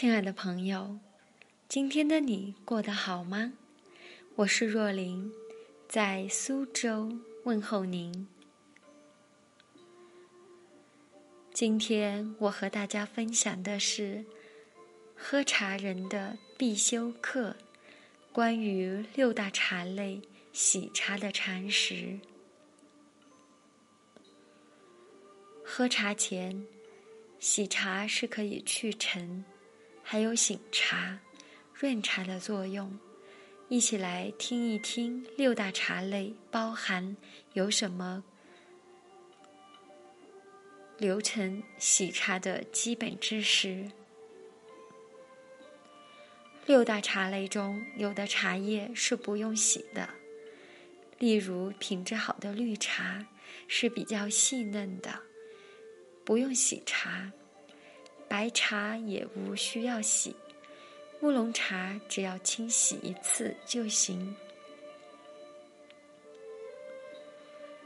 亲爱的朋友，今天的你过得好吗？我是若琳，在苏州问候您。今天我和大家分享的是喝茶人的必修课，关于六大茶类喜茶的常识。喝茶前，喜茶是可以去尘，还有醒茶、润茶的作用。一起来听一听六大茶类包含有什么流程洗茶的基本知识。六大茶类中有的茶叶是不用洗的，例如品质好的绿茶是比较细嫩的，不用洗茶；白茶也无需要洗。乌龙茶只要清洗一次就行。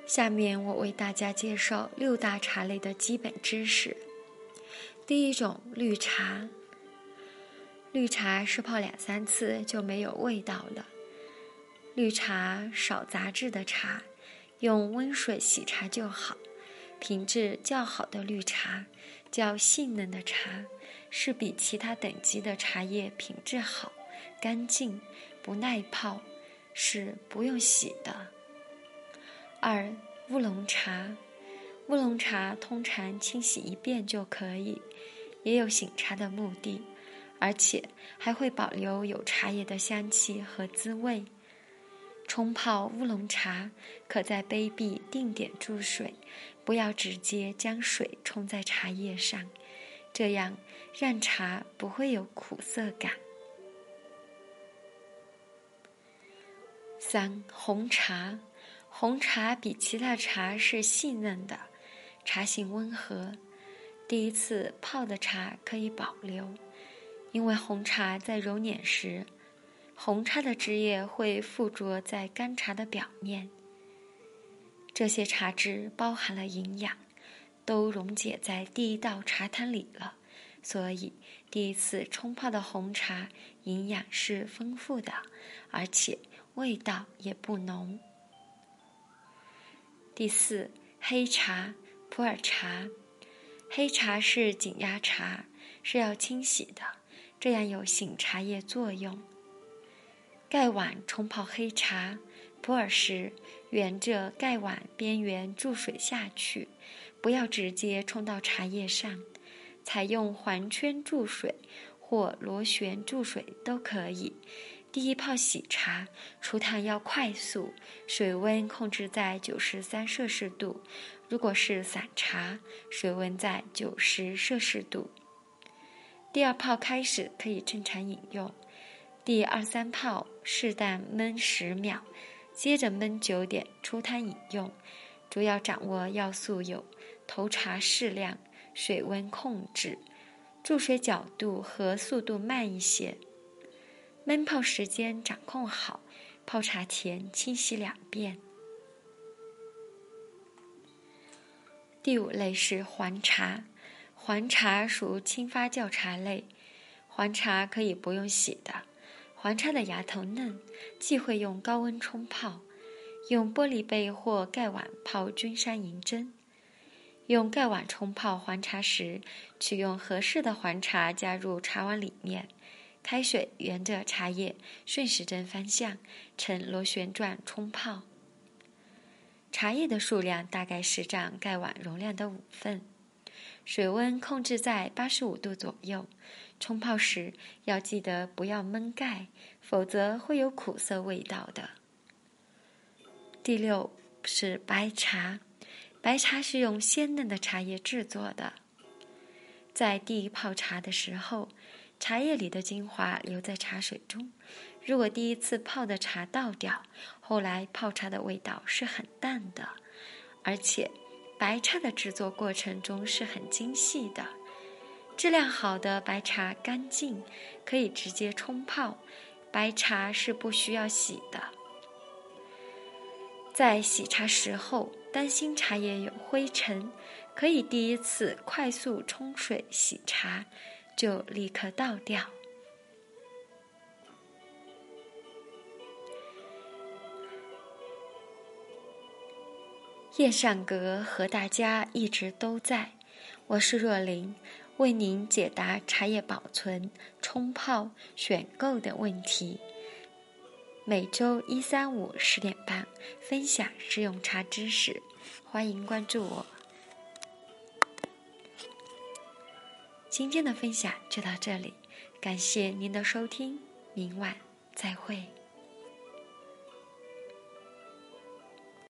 下面我为大家介绍六大茶类的基本知识。第一种，绿茶。绿茶是泡两三次就没有味道了。绿茶少杂质的茶，用温水洗茶就好。品质较好的绿茶，较细嫩的茶。是比其他等级的茶叶品质好、干净、不耐泡，是不用洗的。二、乌龙茶，乌龙茶通常清洗一遍就可以，也有醒茶的目的，而且还会保留有茶叶的香气和滋味。冲泡乌龙茶，可在杯壁定点注水，不要直接将水冲在茶叶上。这样让茶不会有苦涩感。三红茶，红茶比其他茶是细嫩的，茶性温和，第一次泡的茶可以保留，因为红茶在揉捻时，红茶的汁液会附着在干茶的表面，这些茶汁包含了营养。都溶解在第一道茶汤里了，所以第一次冲泡的红茶营养是丰富的，而且味道也不浓。第四，黑茶、普洱茶。黑茶是紧压茶，是要清洗的，这样有醒茶叶作用。盖碗冲泡黑茶、普洱时，沿着盖碗边缘注水下去。不要直接冲到茶叶上，采用环圈注水或螺旋注水都可以。第一泡洗茶出汤要快速，水温控制在九十三摄氏度。如果是散茶，水温在九十摄氏度。第二泡开始可以正常饮用，第二三泡适当焖十秒，接着焖九点出汤饮用。主要掌握要素有。投茶适量，水温控制，注水角度和速度慢一些，焖泡时间掌控好。泡茶前清洗两遍。第五类是黄茶，黄茶属轻发酵茶类，黄茶可以不用洗的。黄茶的芽头嫩，忌讳用高温冲泡，用玻璃杯或盖碗泡君山银针。用盖碗冲泡黄茶时，取用合适的黄茶加入茶碗里面，开水沿着茶叶顺时针方向呈螺旋状冲泡。茶叶的数量大概是占盖碗容量的五份，水温控制在八十五度左右。冲泡时要记得不要闷盖，否则会有苦涩味道的。第六是白茶。白茶是用鲜嫩的茶叶制作的，在第一泡茶的时候，茶叶里的精华留在茶水中。如果第一次泡的茶倒掉，后来泡茶的味道是很淡的。而且，白茶的制作过程中是很精细的。质量好的白茶干净，可以直接冲泡。白茶是不需要洗的。在洗茶时候。担心茶叶有灰尘，可以第一次快速冲水洗茶，就立刻倒掉。叶善阁和大家一直都在，我是若琳，为您解答茶叶保存、冲泡、选购等问题。每周一、三、五十点半分享食用茶知识，欢迎关注我。今天的分享就到这里，感谢您的收听，明晚再会。